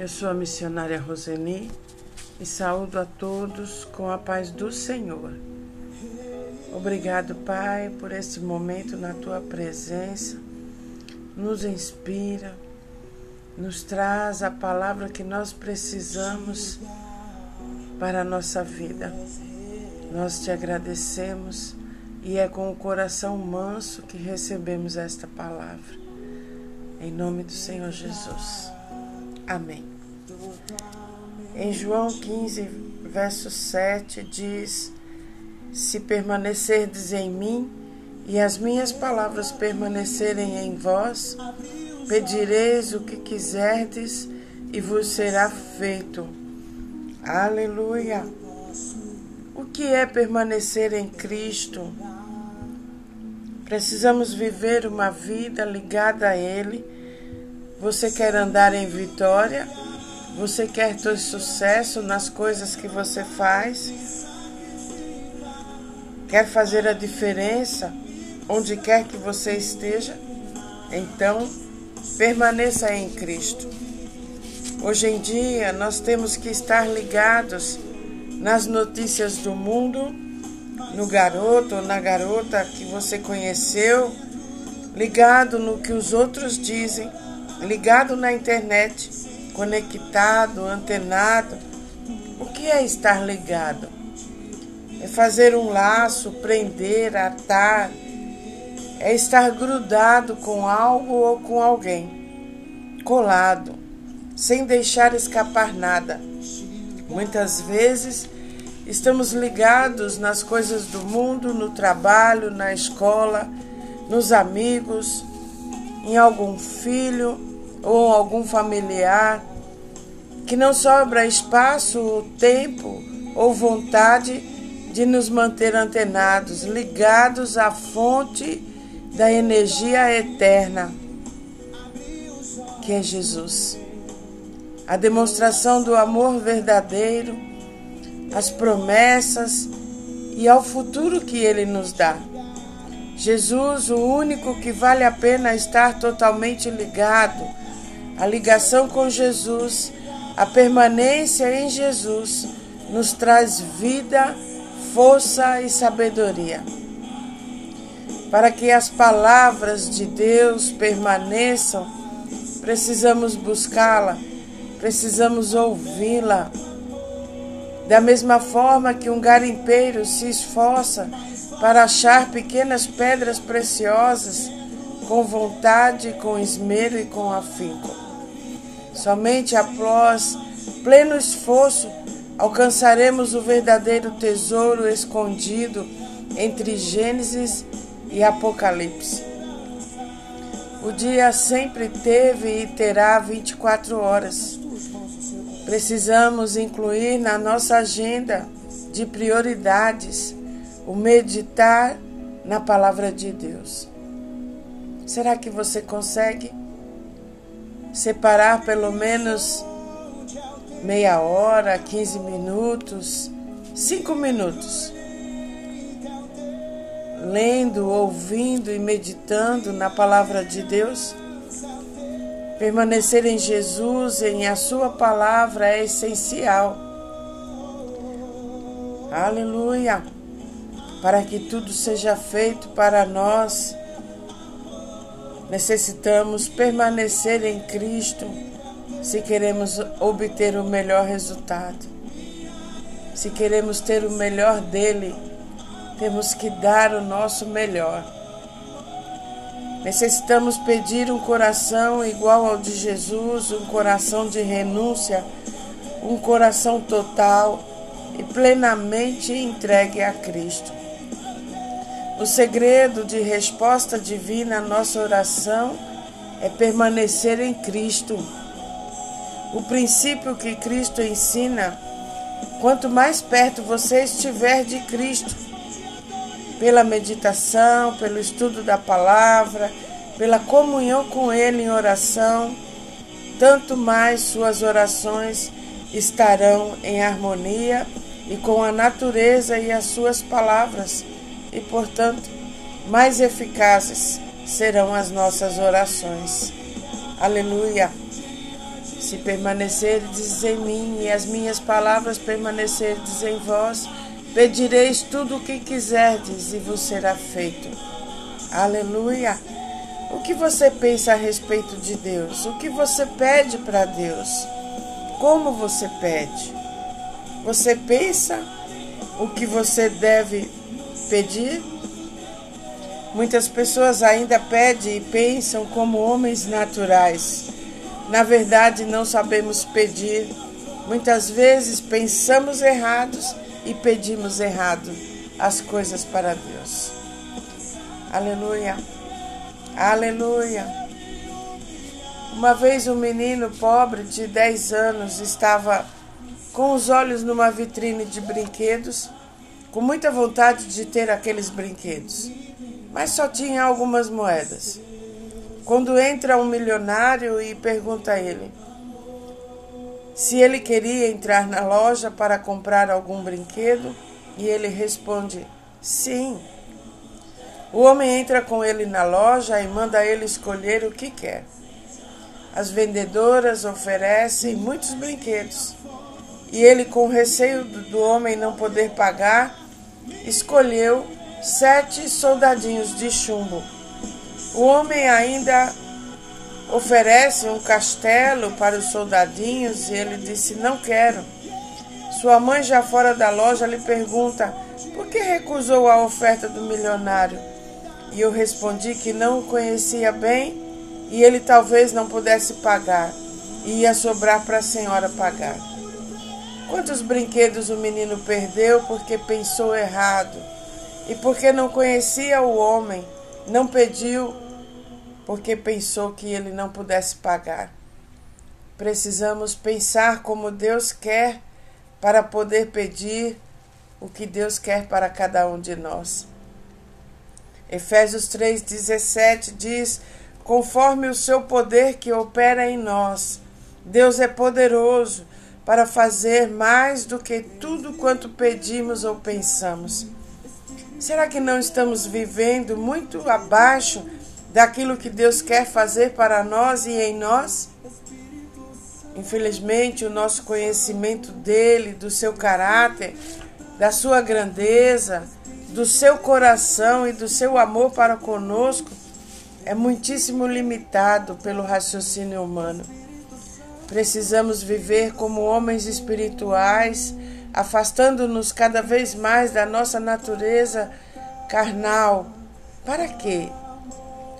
Eu sou a missionária Roseni e saúdo a todos com a paz do Senhor. Obrigado, Pai, por este momento na tua presença. Nos inspira, nos traz a palavra que nós precisamos para a nossa vida. Nós te agradecemos e é com o coração manso que recebemos esta palavra. Em nome do Senhor Jesus. Amém. Em João 15, verso 7 diz: Se permanecerdes em mim e as minhas palavras permanecerem em vós, pedireis o que quiserdes e vos será feito. Aleluia! O que é permanecer em Cristo? Precisamos viver uma vida ligada a Ele. Você quer andar em vitória? Você quer ter sucesso nas coisas que você faz? Quer fazer a diferença onde quer que você esteja? Então, permaneça em Cristo. Hoje em dia, nós temos que estar ligados nas notícias do mundo no garoto ou na garota que você conheceu, ligado no que os outros dizem, ligado na internet, conectado, antenado. O que é estar ligado? É fazer um laço, prender, atar, é estar grudado com algo ou com alguém, colado, sem deixar escapar nada. Muitas vezes Estamos ligados nas coisas do mundo, no trabalho, na escola, nos amigos, em algum filho ou algum familiar, que não sobra espaço, tempo ou vontade de nos manter antenados, ligados à fonte da energia eterna, que é Jesus. A demonstração do amor verdadeiro às promessas e ao futuro que Ele nos dá. Jesus, o único que vale a pena estar totalmente ligado, a ligação com Jesus, a permanência em Jesus, nos traz vida, força e sabedoria. Para que as palavras de Deus permaneçam, precisamos buscá-la, precisamos ouvi-la da mesma forma que um garimpeiro se esforça para achar pequenas pedras preciosas com vontade, com esmero e com afinco. Somente após pleno esforço alcançaremos o verdadeiro tesouro escondido entre Gênesis e Apocalipse. O dia sempre teve e terá 24 horas. Precisamos incluir na nossa agenda de prioridades o meditar na palavra de Deus. Será que você consegue separar pelo menos meia hora, 15 minutos, cinco minutos, lendo, ouvindo e meditando na palavra de Deus? Permanecer em Jesus, em a Sua palavra é essencial. Aleluia! Para que tudo seja feito para nós, necessitamos permanecer em Cristo se queremos obter o melhor resultado. Se queremos ter o melhor dele, temos que dar o nosso melhor. Necessitamos pedir um coração igual ao de Jesus, um coração de renúncia, um coração total e plenamente entregue a Cristo. O segredo de resposta divina à nossa oração é permanecer em Cristo. O princípio que Cristo ensina: quanto mais perto você estiver de Cristo, pela meditação, pelo estudo da palavra, pela comunhão com Ele em oração, tanto mais suas orações estarão em harmonia e com a natureza e as suas palavras, e portanto, mais eficazes serão as nossas orações. Aleluia! Se permanecerdes em mim e as minhas palavras permanecerdes em vós, pedireis tudo o que quiserdes e vos será feito. Aleluia! O que você pensa a respeito de Deus? O que você pede para Deus? Como você pede? Você pensa o que você deve pedir? Muitas pessoas ainda pedem e pensam como homens naturais. Na verdade, não sabemos pedir. Muitas vezes pensamos errados e pedimos errado as coisas para Deus. Aleluia. Aleluia. Uma vez um menino pobre de 10 anos estava com os olhos numa vitrine de brinquedos, com muita vontade de ter aqueles brinquedos, mas só tinha algumas moedas. Quando entra um milionário e pergunta a ele se ele queria entrar na loja para comprar algum brinquedo, e ele responde: sim. O homem entra com ele na loja e manda ele escolher o que quer. As vendedoras oferecem muitos brinquedos e ele, com receio do homem não poder pagar, escolheu sete soldadinhos de chumbo. O homem ainda oferece um castelo para os soldadinhos e ele disse: Não quero. Sua mãe, já fora da loja, lhe pergunta: Por que recusou a oferta do milionário? E eu respondi que não o conhecia bem e ele talvez não pudesse pagar, e ia sobrar para a senhora pagar. Quantos brinquedos o menino perdeu porque pensou errado e porque não conhecia o homem, não pediu porque pensou que ele não pudesse pagar. Precisamos pensar como Deus quer para poder pedir o que Deus quer para cada um de nós. Efésios 3,17 diz: Conforme o seu poder que opera em nós, Deus é poderoso para fazer mais do que tudo quanto pedimos ou pensamos. Será que não estamos vivendo muito abaixo daquilo que Deus quer fazer para nós e em nós? Infelizmente, o nosso conhecimento dele, do seu caráter, da sua grandeza, do seu coração e do seu amor para conosco é muitíssimo limitado pelo raciocínio humano. Precisamos viver como homens espirituais, afastando-nos cada vez mais da nossa natureza carnal. Para quê?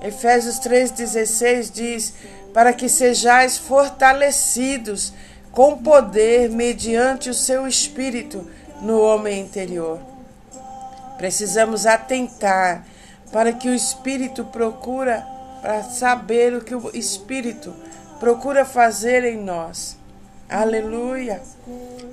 Efésios 3,16 diz: Para que sejais fortalecidos com poder mediante o seu espírito no homem interior. Precisamos atentar para que o espírito procura para saber o que o espírito procura fazer em nós. Aleluia.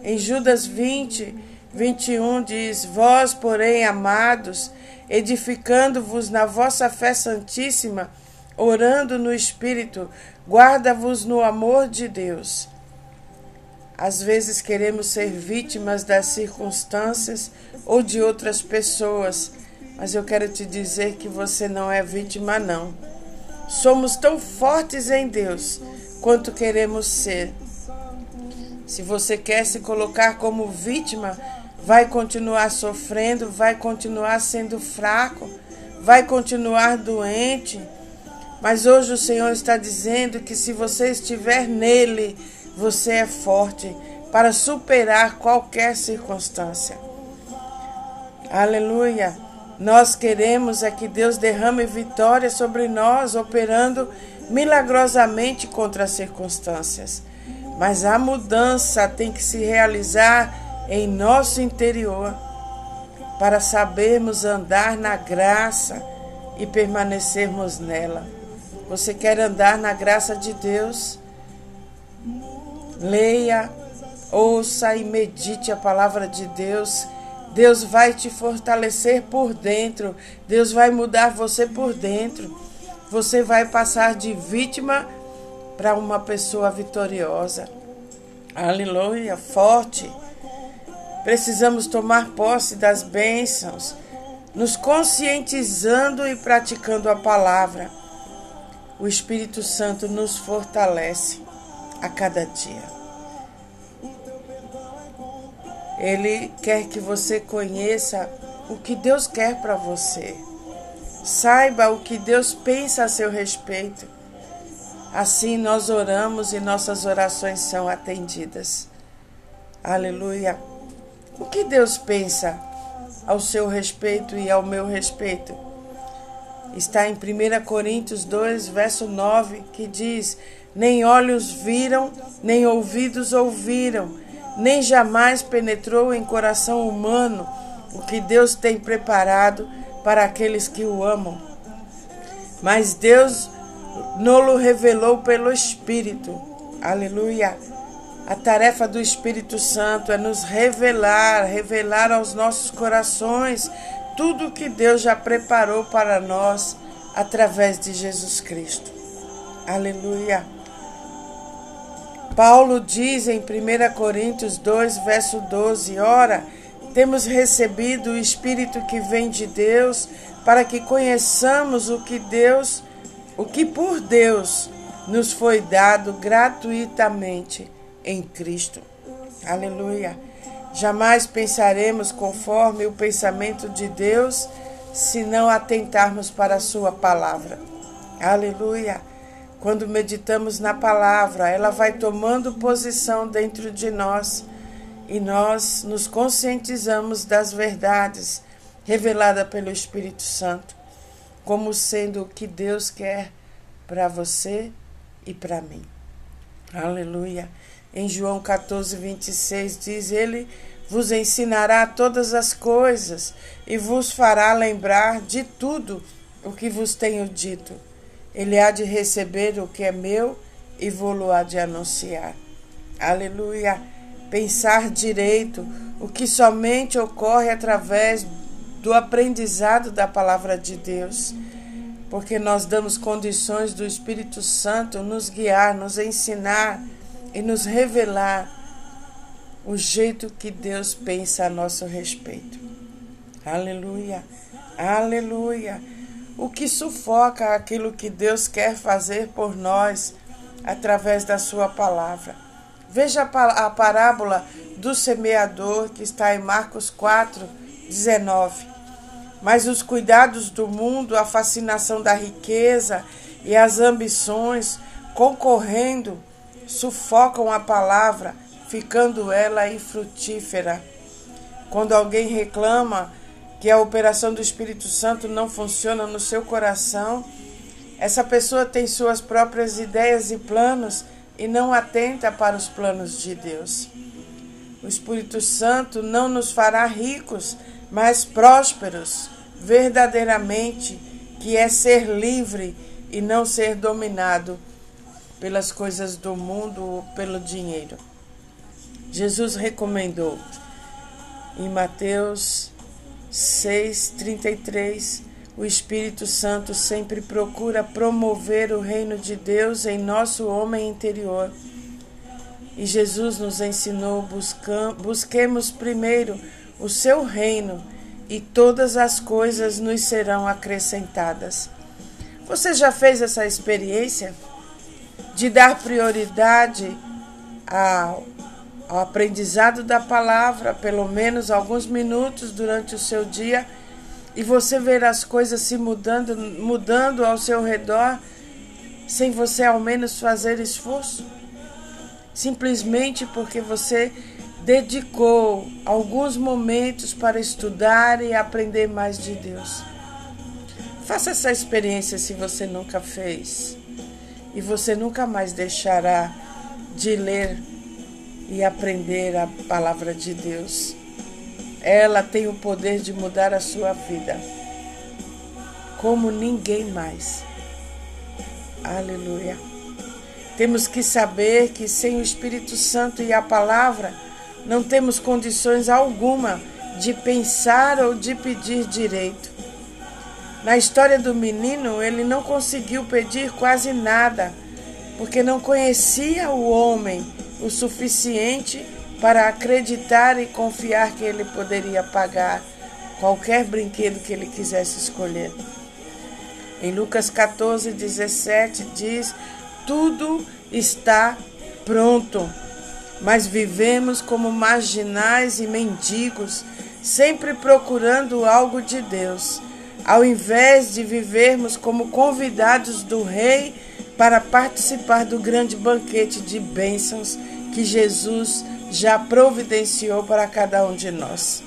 Em Judas 20, 21 diz: Vós, porém, amados, edificando-vos na vossa fé santíssima, orando no Espírito, guarda-vos no amor de Deus. Às vezes queremos ser vítimas das circunstâncias ou de outras pessoas, mas eu quero te dizer que você não é vítima, não. Somos tão fortes em Deus quanto queremos ser. Se você quer se colocar como vítima, vai continuar sofrendo, vai continuar sendo fraco, vai continuar doente. Mas hoje o Senhor está dizendo que se você estiver nele, você é forte para superar qualquer circunstância. Aleluia! Nós queremos é que Deus derrame vitória sobre nós, operando milagrosamente contra as circunstâncias. Mas a mudança tem que se realizar em nosso interior para sabermos andar na graça e permanecermos nela. Você quer andar na graça de Deus? Leia, ouça e medite a palavra de Deus. Deus vai te fortalecer por dentro. Deus vai mudar você por dentro. Você vai passar de vítima para uma pessoa vitoriosa. Aleluia, forte. Precisamos tomar posse das bênçãos, nos conscientizando e praticando a palavra. O Espírito Santo nos fortalece. a cada dia. Ele quer que você conheça o que Deus quer para você. Saiba o que Deus pensa a seu respeito. Assim nós oramos e nossas orações são atendidas. Aleluia. O que Deus pensa ao seu respeito e ao meu respeito? Está em 1 Coríntios 2, verso 9, que diz: Nem olhos viram, nem ouvidos ouviram, nem jamais penetrou em coração humano o que Deus tem preparado para aqueles que o amam. Mas Deus nolo revelou pelo Espírito. Aleluia. A tarefa do Espírito Santo é nos revelar, revelar aos nossos corações tudo o que Deus já preparou para nós através de Jesus Cristo. Aleluia. Paulo diz em 1 Coríntios 2, verso 12: Ora, temos recebido o Espírito que vem de Deus para que conheçamos o que Deus, o que por Deus nos foi dado gratuitamente em Cristo. Aleluia. Jamais pensaremos conforme o pensamento de Deus se não atentarmos para a Sua palavra. Aleluia. Quando meditamos na palavra, ela vai tomando posição dentro de nós e nós nos conscientizamos das verdades reveladas pelo Espírito Santo, como sendo o que Deus quer para você e para mim. Aleluia. Em João 14, 26 diz: Ele vos ensinará todas as coisas e vos fará lembrar de tudo o que vos tenho dito. Ele há de receber o que é meu e vou-lo há de anunciar. Aleluia. Pensar direito, o que somente ocorre através do aprendizado da palavra de Deus, porque nós damos condições do Espírito Santo nos guiar, nos ensinar e nos revelar o jeito que Deus pensa a nosso respeito. Aleluia, aleluia. O que sufoca aquilo que Deus quer fazer por nós através da Sua palavra. Veja a parábola do semeador que está em Marcos 4, 19. Mas os cuidados do mundo, a fascinação da riqueza e as ambições concorrendo sufocam a palavra, ficando ela infrutífera. Quando alguém reclama que a operação do Espírito Santo não funciona no seu coração, essa pessoa tem suas próprias ideias e planos e não atenta para os planos de Deus. O Espírito Santo não nos fará ricos, mas prósperos, verdadeiramente, que é ser livre e não ser dominado pelas coisas do mundo ou pelo dinheiro. Jesus recomendou em Mateus 6:33 o Espírito Santo sempre procura promover o reino de Deus em nosso homem interior. E Jesus nos ensinou: busquemos primeiro o seu reino e todas as coisas nos serão acrescentadas. Você já fez essa experiência? de dar prioridade ao, ao aprendizado da palavra, pelo menos alguns minutos durante o seu dia, e você ver as coisas se mudando, mudando ao seu redor, sem você ao menos fazer esforço? Simplesmente porque você dedicou alguns momentos para estudar e aprender mais de Deus. Faça essa experiência se você nunca fez e você nunca mais deixará de ler e aprender a palavra de Deus. Ela tem o poder de mudar a sua vida como ninguém mais. Aleluia. Temos que saber que sem o Espírito Santo e a palavra não temos condições alguma de pensar ou de pedir direito. Na história do menino, ele não conseguiu pedir quase nada, porque não conhecia o homem o suficiente para acreditar e confiar que ele poderia pagar qualquer brinquedo que ele quisesse escolher. Em Lucas 14, 17 diz: Tudo está pronto, mas vivemos como marginais e mendigos, sempre procurando algo de Deus, ao invés de vivermos como convidados do Rei para participar do grande banquete de bênçãos que Jesus já providenciou para cada um de nós.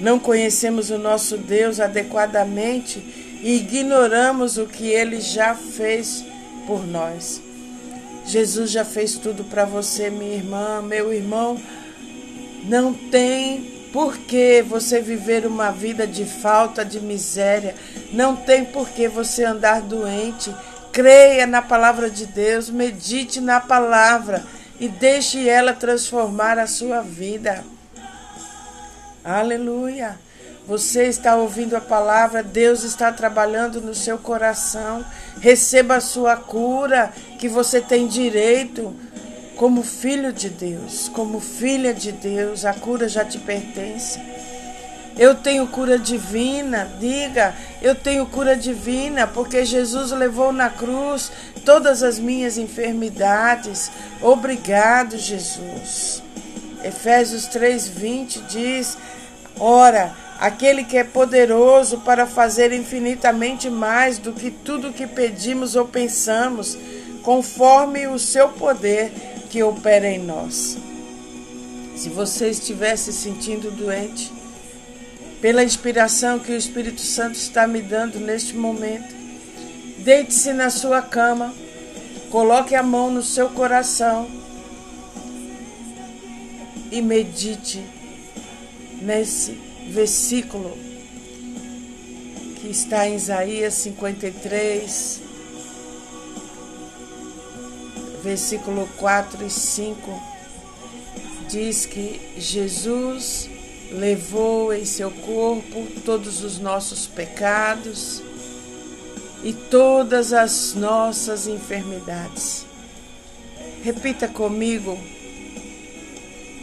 Não conhecemos o nosso Deus adequadamente e ignoramos o que ele já fez por nós. Jesus já fez tudo para você, minha irmã, meu irmão. Não tem por que você viver uma vida de falta, de miséria. Não tem por que você andar doente. Creia na palavra de Deus, medite na palavra e deixe ela transformar a sua vida. Aleluia. Você está ouvindo a palavra, Deus está trabalhando no seu coração. Receba a sua cura, que você tem direito. Como filho de Deus, como filha de Deus, a cura já te pertence. Eu tenho cura divina, diga, eu tenho cura divina, porque Jesus levou na cruz todas as minhas enfermidades. Obrigado, Jesus. Efésios 3:20 diz: Ora, aquele que é poderoso para fazer infinitamente mais do que tudo que pedimos ou pensamos, conforme o seu poder que opera em nós. Se você estiver se sentindo doente, pela inspiração que o Espírito Santo está me dando neste momento, deite-se na sua cama, coloque a mão no seu coração e medite nesse versículo que está em Isaías 53, versículo 4 e 5, diz que Jesus levou em seu corpo todos os nossos pecados e todas as nossas enfermidades. Repita comigo: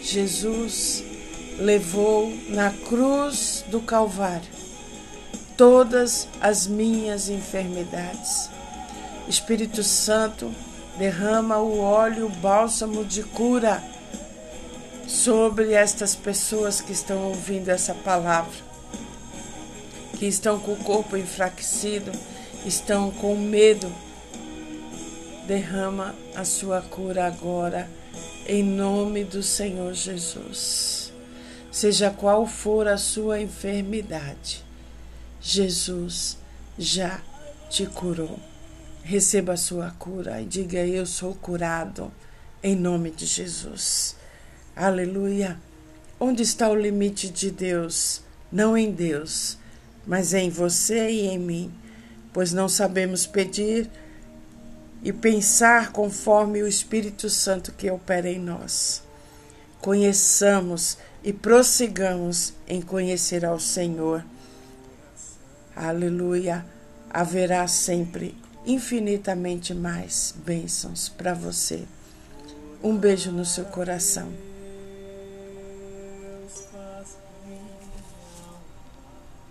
Jesus levou na cruz do Calvário todas as minhas enfermidades. Espírito Santo, derrama o óleo, o bálsamo de cura sobre estas pessoas que estão ouvindo essa palavra, que estão com o corpo enfraquecido, estão com medo. Derrama a sua cura agora, em nome do Senhor Jesus. Seja qual for a sua enfermidade, Jesus já te curou. Receba a sua cura e diga: Eu sou curado, em nome de Jesus. Aleluia. Onde está o limite de Deus? Não em Deus, mas em você e em mim, pois não sabemos pedir e pensar conforme o Espírito Santo que opera em nós. Conheçamos e prossigamos em conhecer ao Senhor. Aleluia. Haverá sempre infinitamente mais bênçãos para você. Um beijo no seu coração.